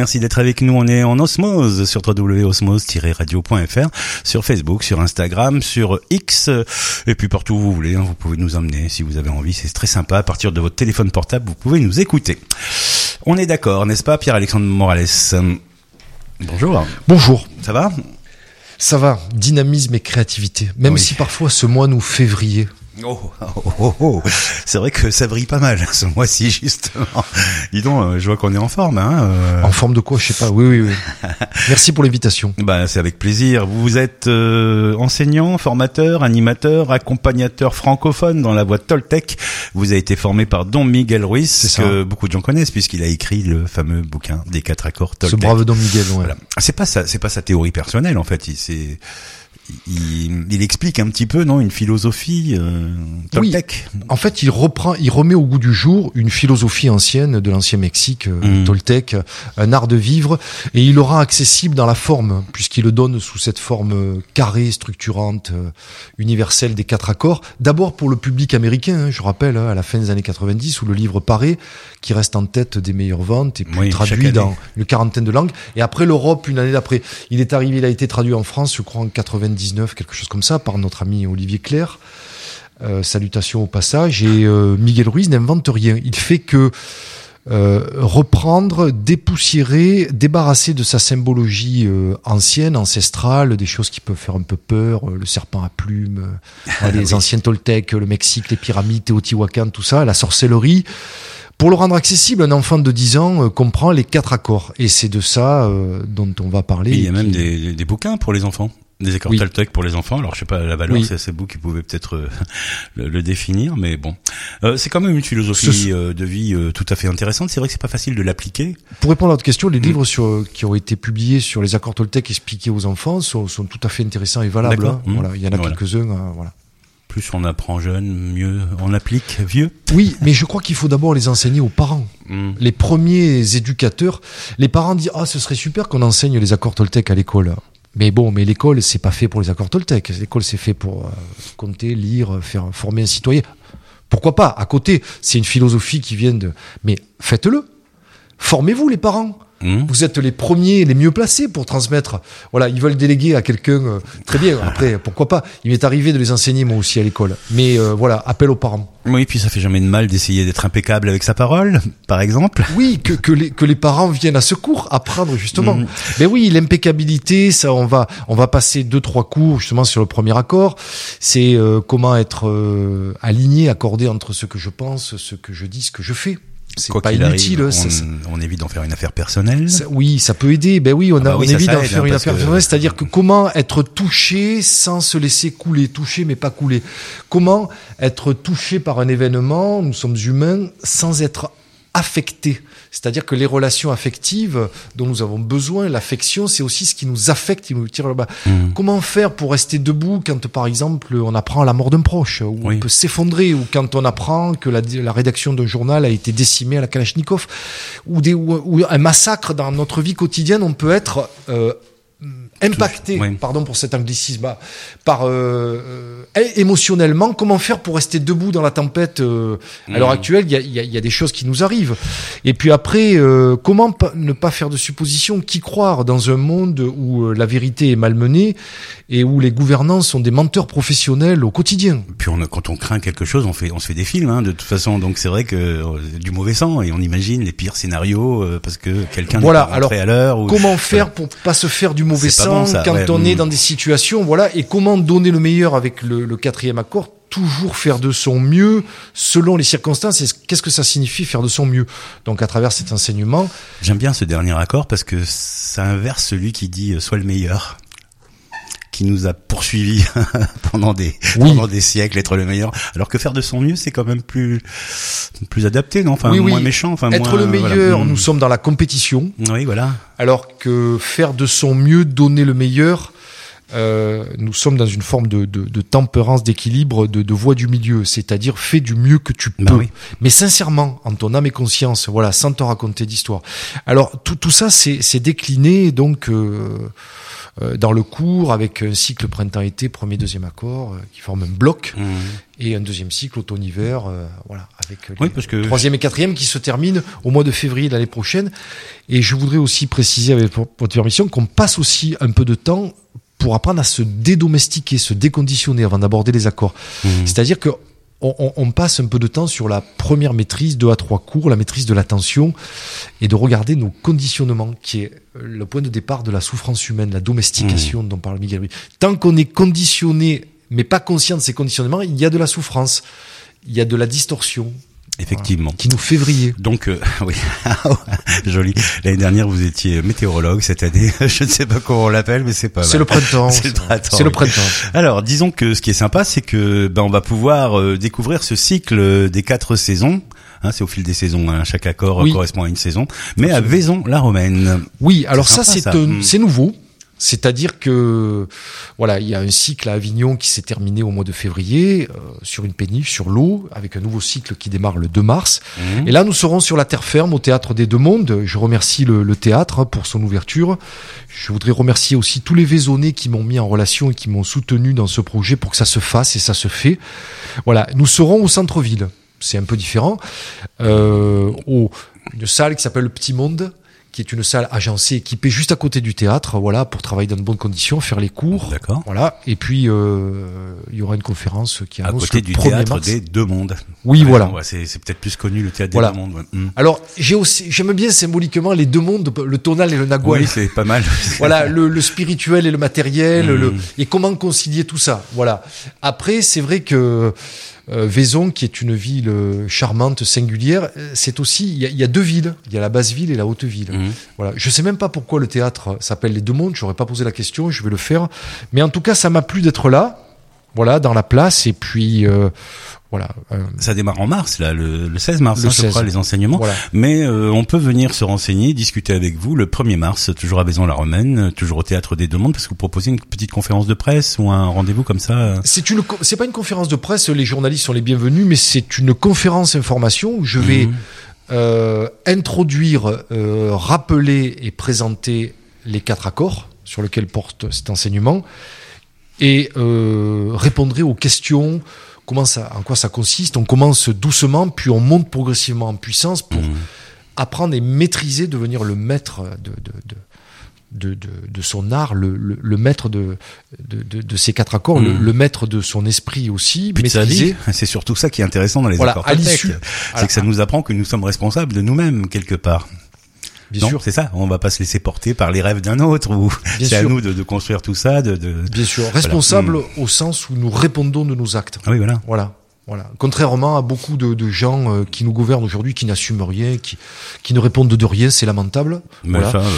Merci d'être avec nous. On est en osmose sur www.osmose-radio.fr, sur Facebook, sur Instagram, sur X, et puis partout où vous voulez. hein, Vous pouvez nous emmener si vous avez envie. C'est très sympa. À partir de votre téléphone portable, vous pouvez nous écouter. On est d'accord, n'est-ce pas, Pierre-Alexandre Morales? Bonjour. Bonjour. Ça va? Ça va, dynamisme et créativité. Même Oui. si parfois ce mois nous fait vriller. Oh, oh, oh, oh. C'est vrai que ça brille pas mal ce mois-ci justement. Dis donc, euh, je vois qu'on est en forme. Hein euh. En forme de quoi, je sais pas. Oui, oui, oui. Merci pour l'invitation. Bah, c'est avec plaisir. Vous êtes euh, enseignant, formateur, animateur, accompagnateur francophone dans la voie Toltec. Vous avez été formé par Don Miguel Ruiz, que beaucoup de gens connaissent puisqu'il a écrit le fameux bouquin des quatre accords Ce Toltec. brave Don Miguel, ouais. Voilà. C'est pas ça, c'est pas sa théorie personnelle en fait. C'est, il, il explique un petit peu, non, une philosophie euh, Toltec. En fait, il reprend, il remet au goût du jour une philosophie ancienne de l'ancien Mexique, euh, Mm. Toltec, un art de vivre, et il le rend accessible dans la forme, puisqu'il le donne sous cette forme euh, carrée, structurante, euh, universelle des quatre accords. D'abord pour le public américain, hein, je rappelle, hein, à la fin des années 90, où le livre paraît, qui reste en tête des meilleures ventes et puis Oui, traduit dans une quarantaine de langues. Et après l'Europe, une année d'après, il est arrivé, il a été traduit en France, je crois en 99, quelque chose comme ça, par notre ami Olivier Claire. Euh, salutations au passage. Et euh, Miguel Ruiz n'invente rien. Il fait que euh, reprendre, dépoussiérer, débarrasser de sa symbologie euh, ancienne, ancestrale, des choses qui peuvent faire un peu peur, le serpent à plumes, les Oui. anciens Toltecs, le Mexique, les pyramides, Teotihuacan, tout ça, la sorcellerie. Pour le rendre accessible, un enfant de 10 ans comprend les quatre accords. Et c'est de ça dont on va parler. Et il y a même qui- des, des- des bouquins pour les enfants. Des accords Oui. Toltec pour les enfants. Alors je sais pas la valeur, Oui. c'est c'est vous qui pouvez peut-être euh, le, le définir, mais bon, Euh, c'est quand même une philosophie Ce- euh, de vie euh, tout à fait intéressante. C'est vrai que c'est pas facile de l'appliquer. Pour répondre à votre question, les Mm. livres sur, qui ont été publiés sur les accords Toltec expliqués aux enfants sont, sont tout à fait intéressants et valables. Hein. Mm. Voilà, il y en a Voilà. quelques-uns. euh, voilà. Plus on apprend jeune, mieux on applique vieux. Oui, mais je crois qu'il faut d'abord les enseigner aux parents. Mm. Les premiers éducateurs, les parents disent ah ce serait super qu'on enseigne les accords Toltec à l'école. Mais bon, mais l'école c'est pas fait pour les accords Toltec. L'école c'est fait pour euh, compter, lire, faire former un citoyen. Pourquoi pas? À côté, c'est une philosophie qui vient de. Mais faites-le. Formez-vous les parents. Mm. Vous êtes les premiers, les mieux placés pour transmettre. Voilà, ils veulent déléguer à quelqu'un. euh, très bien. Après, pourquoi pas? Il m'est arrivé de les enseigner moi aussi à l'école. Mais euh, voilà, appel aux parents. Oui, puis ça fait jamais de mal d'essayer d'être impeccable avec sa parole, par exemple. Oui, que, que, les, que les parents viennent à ce cours apprendre justement. Mhm. Mais oui, l'impeccabilité, ça, on va, on va passer deux trois cours justement sur le premier accord. C'est euh, comment être euh, aligné, accordé entre ce que je pense, ce que je dis, ce que je fais. C'est pas inutile. arrive, ça- on, évite d'en faire une affaire personnelle. ça- oui, ça peut aider. Ben oui, on, Ah bah oui, on évite d'en faire hein, une affaire que- personnelle. C'est-à-dire que comment être touché sans se laisser couler, touché mais pas couler? Comment être touché par un événement, nous sommes humains, sans être affecté. C'est-à-dire que les relations affectives dont nous avons besoin, l'affection, c'est aussi ce qui nous affecte, qui nous tire là-bas. Mm. Comment faire pour rester debout quand, par exemple, on apprend la mort d'un proche, ou Oui. on peut s'effondrer, ou quand on apprend que la, la rédaction d'un journal a été décimée à la Kalachnikov, ou, des, ou, ou un massacre dans notre vie quotidienne, on peut être euh, impacté, oui. pardon pour cet anglicisme, par euh, euh, émotionnellement. Comment faire pour rester debout dans la tempête euh, À l'heure Mhm. actuelle, il y a, y a- y a des choses qui nous arrivent. Et puis après, euh, comment pa- ne pas faire de suppositions? Qui croire dans un monde où euh, la vérité est malmenée et où les gouvernants sont des menteurs professionnels au quotidien? Puis on, quand on craint quelque chose, on fait, on se fait des films, hein, de toute façon. Donc c'est vrai que euh, du mauvais sang et on imagine les pires scénarios euh, parce que quelqu'un Voilà, pas rentré alors, à l'heure. Ou... Comment faire pour pas se faire du mauvais sang bon, ça, quand ouais, on est mm. dans des situations, voilà, et comment donner le meilleur avec le, le quatrième accord Toujours faire de son mieux selon les circonstances. Et qu'est-ce que ça signifie faire de son mieux? Donc à travers cet enseignement, J'aime bien ce dernier accord parce que ça inverse celui qui dit euh, sois le meilleur qui nous a poursuivis pendant des Oui. pendant des siècles être le meilleur alors que faire de son mieux c'est quand même plus plus adapté non? Enfin Oui, oui. moins méchant enfin être moins, le meilleur, Mm. nous sommes dans la compétition, oui voilà alors que faire de son mieux, donner le meilleur, euh, nous sommes dans une forme de, de, de tempérance, d'équilibre, de, de voie du milieu, c'est-à-dire fais du mieux que tu peux, Bah oui. mais sincèrement, en ton âme et conscience, voilà, sans te raconter d'histoire. Alors tout, tout ça, c'est décliné donc euh, euh, dans le cours avec un cycle printemps-été, premier, deuxième accord, euh, qui forme un bloc, Mmh. et un deuxième cycle automne-hiver, euh, voilà, avec euh, Oui, les parce que troisième et quatrième qui se terminent au mois de février de l'année prochaine. Et je voudrais aussi préciser avec votre permission qu'on passe aussi un peu de temps pour apprendre à se dédomestiquer, se déconditionner avant d'aborder les accords. Mmh. C'est-à-dire que on, passe un peu de temps sur la première maîtrise, deux à trois cours, la maîtrise de l'attention, et de regarder nos conditionnements, qui est le point de départ de la souffrance humaine, la domestication dont parle Miguel. Tant qu'on est conditionné, mais pas conscient de ces conditionnements, il y a de la souffrance, il y a de la distorsion, Effectivement. qui nous fait vriller. Donc, euh, oui, joli. L'année dernière, vous étiez météorologue. Cette année, je ne sais pas comment on l'appelle, mais c'est pas C'est le printemps. C'est le printemps, C'est le oui. printemps. Alors, disons que ce qui est sympa, c'est que ben on va pouvoir euh, découvrir ce cycle des quatre saisons. Hein, c'est au fil des saisons. hein. Chaque accord euh, Oui. correspond à une saison. Mais à Vaison-la-Romaine. Oui, alors ça, c'est ça. un- Mm. c'est nouveau. C'est-à-dire que voilà, il y a un cycle à Avignon qui s'est terminé au mois de février euh, sur une péniche, sur l'eau, avec un nouveau cycle qui démarre le 2 mars. Mhm. Et là, nous serons sur la terre ferme au théâtre des Deux Mondes. Je remercie le, le théâtre hein, pour son ouverture. Je voudrais remercier aussi tous les Vaisonnais qui m'ont mis en relation et qui m'ont soutenu dans ce projet pour que ça se fasse et ça se fait. Voilà, nous serons au centre-ville. C'est un peu différent. Euh, au, une salle qui s'appelle le Petit Monde qui est une salle agencée, équipée juste à côté du théâtre, voilà, pour travailler dans de bonnes conditions, faire les cours, D'accord. voilà. Et puis euh, il y aura une conférence qui À annonce côté le du 1er théâtre mars. des deux mondes. Oui, Ouais, voilà. ouais, c'est peut-être plus connu le théâtre Voilà. des deux mondes. ouais. Mhm. Alors j'ai aussi, j'aime bien symboliquement les deux mondes, le tonal et le nagual. Oui, c'est pas mal. voilà, le, le spirituel et le matériel, le, et comment concilier tout ça. Voilà. Après, c'est vrai que Vaison, qui est une ville euh, charmante, singulière, euh, c'est aussi, il y, y a deux villes. Il y a la basse ville et la haute ville. Mhm. Voilà. Je sais même pas pourquoi le théâtre s'appelle les deux mondes. J'aurais pas posé la question. Je vais le faire. Mais en tout cas, ça m'a plu d'être là. Voilà, dans la place. Et puis, euh, voilà. euh, Ça démarre en mars, là, le, le 16 mars, Le hein, je 16. crois, les enseignements. voilà. Mais euh, on peut venir se renseigner, discuter avec vous le 1er mars, toujours à Vaison-la-Romaine, euh, toujours au Théâtre des Deux Mondes, parce que vous proposez une petite conférence de presse ou un rendez-vous comme ça. euh. C'est une, c'est pas une conférence de presse. Les journalistes sont les bienvenus, mais c'est une conférence information où je vais Mhm. euh, introduire, euh, rappeler et présenter les quatre accords sur lesquels porte cet enseignement et euh, répondrai aux questions. Comment ça, en quoi ça consiste On commence doucement, puis on monte progressivement en puissance pour Mhm. apprendre et maîtriser, devenir le maître de, de, de, de, de, de son art, le, le, le maître de, de, de, de ces quatre accords, le, Mhm. le maître de son esprit aussi, c'est surtout ça qui est intéressant dans les Voilà, accords à Toltec. l'issue. C'est que ça nous apprend que nous sommes responsables de nous-mêmes quelque part. Bien non, sûr, c'est ça. On va pas se laisser porter par les rêves d'un autre. Ou c'est à nous de, de construire tout ça. De, de... bien sûr. Responsable Hmm. au sens où nous répondons de nos actes. Ah oui, voilà. Voilà. Voilà. Contrairement à beaucoup de, de gens euh, qui nous gouvernent aujourd'hui, qui n'assument rien, qui, qui ne répondent de rien, c'est lamentable. Mais Voilà. ça, euh,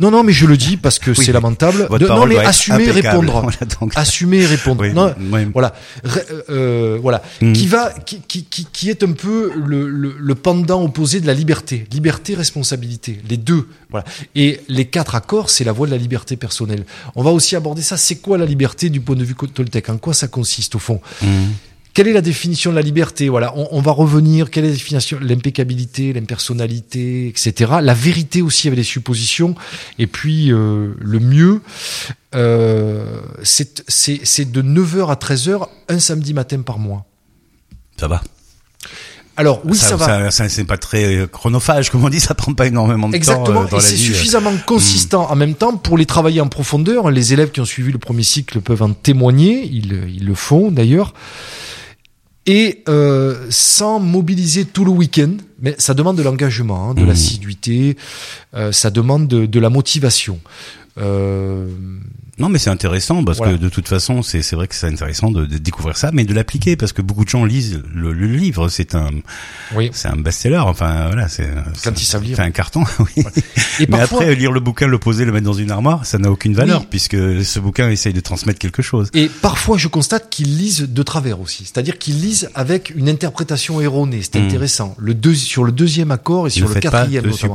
Non, non, mais je le dis parce que Oui, c'est lamentable. De- non, mais assumer répondre. Voilà. Assumer et répondre. Oui, Non, oui. Voilà, Ré- euh, voilà, Mhm. qui va, qui, qui, qui, est un peu le, le, le pendant opposé de la liberté, liberté, responsabilité, les deux, voilà. Et les quatre accords, c'est la voie de la liberté personnelle. On va aussi aborder ça. C'est quoi la liberté du point de vue Toltec En quoi ça consiste au fond? Mhm. Quelle est la définition de la liberté? Voilà, on, on va revenir. Quelle est la définition? L'impeccabilité, l'impersonnalité, etc. La vérité aussi avec les suppositions. Et puis euh, le mieux, euh, c'est de 9h à 13h un samedi matin par mois. Ça va. Alors oui, ça, va. ça- c'est pas très euh, chronophage, comme on dit. Ça prend pas énormément de Exactement, temps euh, dans et c'est vie. suffisamment consistant en même temps pour les travailler en profondeur. Les élèves qui ont suivi le premier cycle peuvent en témoigner, ils, ils le font d'ailleurs. Et euh, sans mobiliser tout le week-end, mais ça demande de l'engagement, hein, de Mhm. l'assiduité, euh, ça demande de, de la motivation. Euh, Non, mais c'est intéressant parce Voilà. que de toute façon, c'est c'est vrai que c'est intéressant de, de découvrir ça, mais de l'appliquer parce que beaucoup de gens lisent le, le livre. C'est un oui. c'est un best-seller. Enfin voilà, c'est Quand ils savent lire. C'est un carton. Oui. Et Mais parfois, après, lire le bouquin, le poser, le mettre dans une armoire, ça n'a aucune valeur Oui. puisque ce bouquin essaye de transmettre quelque chose. Et parfois, je constate qu'ils lisent de travers aussi. C'est-à-dire qu'ils lisent avec une interprétation erronée. C'est Mhm. intéressant. Le deux, sur le deuxième accord et sur ne le faites pas quatrième de notamment.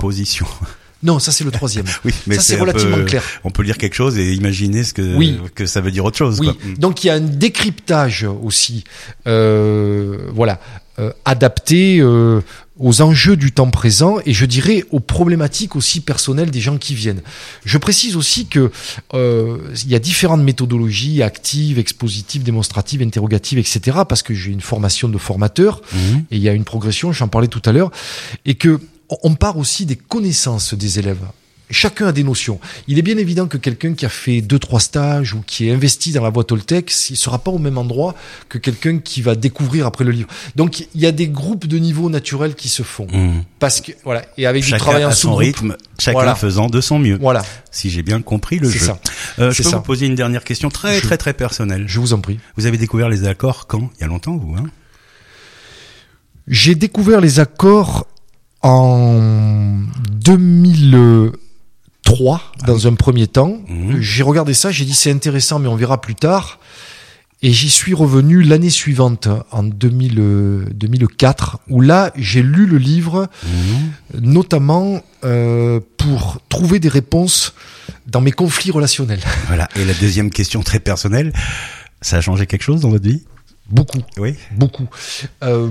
Non, ça c'est le troisième. oui, mais ça c'est relativement peu- clair. On peut lire quelque chose et imaginer ce que Oui. que ça veut dire autre chose. Oui, quoi. Mm. donc il y a un décryptage aussi, euh, voilà, euh, adapté euh, aux enjeux du temps présent et je dirais aux problématiques aussi personnelles des gens qui viennent. Je précise aussi que euh, il y a différentes méthodologies actives, expositives, démonstratives, interrogatives, etc. Parce que j'ai une formation de formateur Mhm. et il y a une progression, j'en parlais tout à l'heure, et que on- part aussi des connaissances des élèves. Chacun a des notions. Il est bien évident que quelqu'un qui a fait deux trois stages ou qui est investi dans la voie Toltec, il sera pas au même endroit que quelqu'un qui va découvrir après le livre. Donc il y a des groupes de niveau naturels qui se font Mhm. parce que voilà et avec du travail en à son rythme, chacun Voilà. faisant de son mieux. Voilà, Si j'ai bien compris le jeu. ça. Euh, je peux ça. vous poser une dernière question très Je- très très personnelle. Je vous en prie. Vous avez découvert les accords quand? Il y a longtemps, vous hein? J'ai découvert les accords en 2003 dans un premier temps. Mhm. J'ai regardé ça, j'ai dit c'est intéressant mais on verra plus tard. Et j'y suis revenu l'année suivante, en 2000, euh, 2004, où là j'ai lu le livre, Mhm. notamment euh, pour trouver des réponses dans mes conflits relationnels. Voilà. Et la deuxième question très personnelle, ça a changé quelque chose dans votre vie? Beaucoup, Oui. beaucoup. Euh,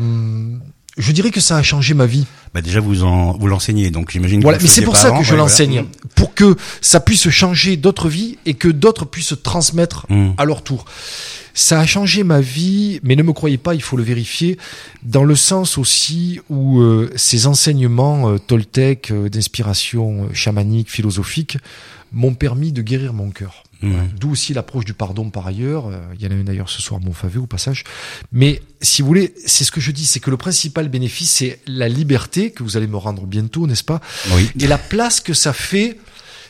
je dirais que ça a changé ma vie. Bah déjà vous en vous l'enseignez, donc j'imagine. que Voilà, mais c'est pour ça avant. que je Ouais, voilà. l'enseigne, pour que ça puisse changer d'autres vies et que d'autres puissent transmettre Mhm. à leur tour. Ça a changé ma vie, mais ne me croyez pas, il faut le vérifier, dans le sens aussi où euh, ces enseignements euh, Toltec, euh, d'inspiration euh, chamanique, philosophique, m'ont permis de guérir mon cœur. D'où aussi l'approche du pardon par ailleurs. Euh, Il y en a une d'ailleurs ce soir à Montfavet au passage. Mais si vous voulez, c'est ce que je dis, c'est que le principal bénéfice, c'est la liberté que vous allez me rendre bientôt, n'est-ce pas? Oui. et la place que ça fait,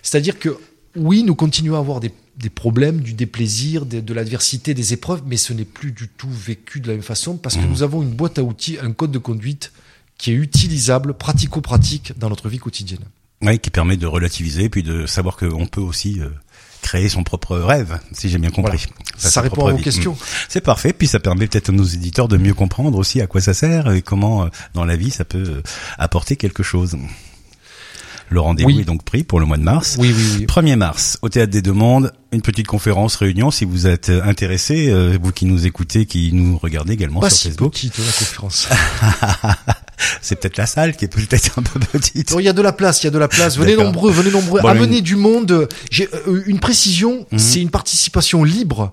c'est-à-dire que oui, nous continuons à avoir des, des problèmes, du déplaisir, de, de l'adversité, des épreuves, mais ce n'est plus du tout vécu de la même façon parce que Mhm. nous avons une boîte à outils, un code de conduite qui est utilisable, pratico-pratique dans notre vie quotidienne. Oui, qui permet de relativiser, puis de savoir qu'on peut aussi euh, créer son propre rêve, si j'ai bien compris. Ça, répond à vos vie. questions. Mm. C'est parfait, puis ça permet peut-être à nos éditeurs de mieux comprendre aussi à quoi ça sert et comment euh, dans la vie ça peut euh, apporter quelque chose. Le rendez-vous Oui. est donc pris pour le mois de mars. Oui, oui, oui. 1er mars, au Théâtre des Deux Mondes, une petite conférence, réunion, si vous êtes euh, intéressé, euh, vous qui nous écoutez, qui nous regardez également Pas sur si Facebook. petite la conférence. C'est peut-être la salle qui est peut-être un peu petite. Il y a de la place, il y a de la place. Venez nombreux, venez nombreux. Bon, Amenez du monde. J'ai euh, une précision, Mhm. c'est une participation libre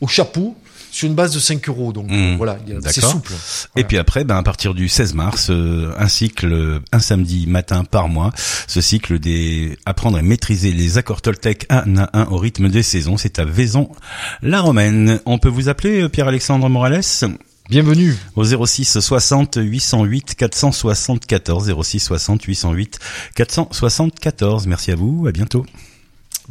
au chapeau sur une base de 5 euros. Donc Mhm. voilà, c'est souple. Et puis après, ben, à partir du 16 mars, euh, un cycle, euh, un samedi matin par mois, ce cycle des apprendre et maîtriser les accords Toltec un à un au rythme des saisons, c'est à Vaison-la-Romaine. On peut vous appeler euh, Pierre-Alexandre Morales? Bienvenue. au 06 60 808 474 06 60 808 474. Merci à vous, à bientôt.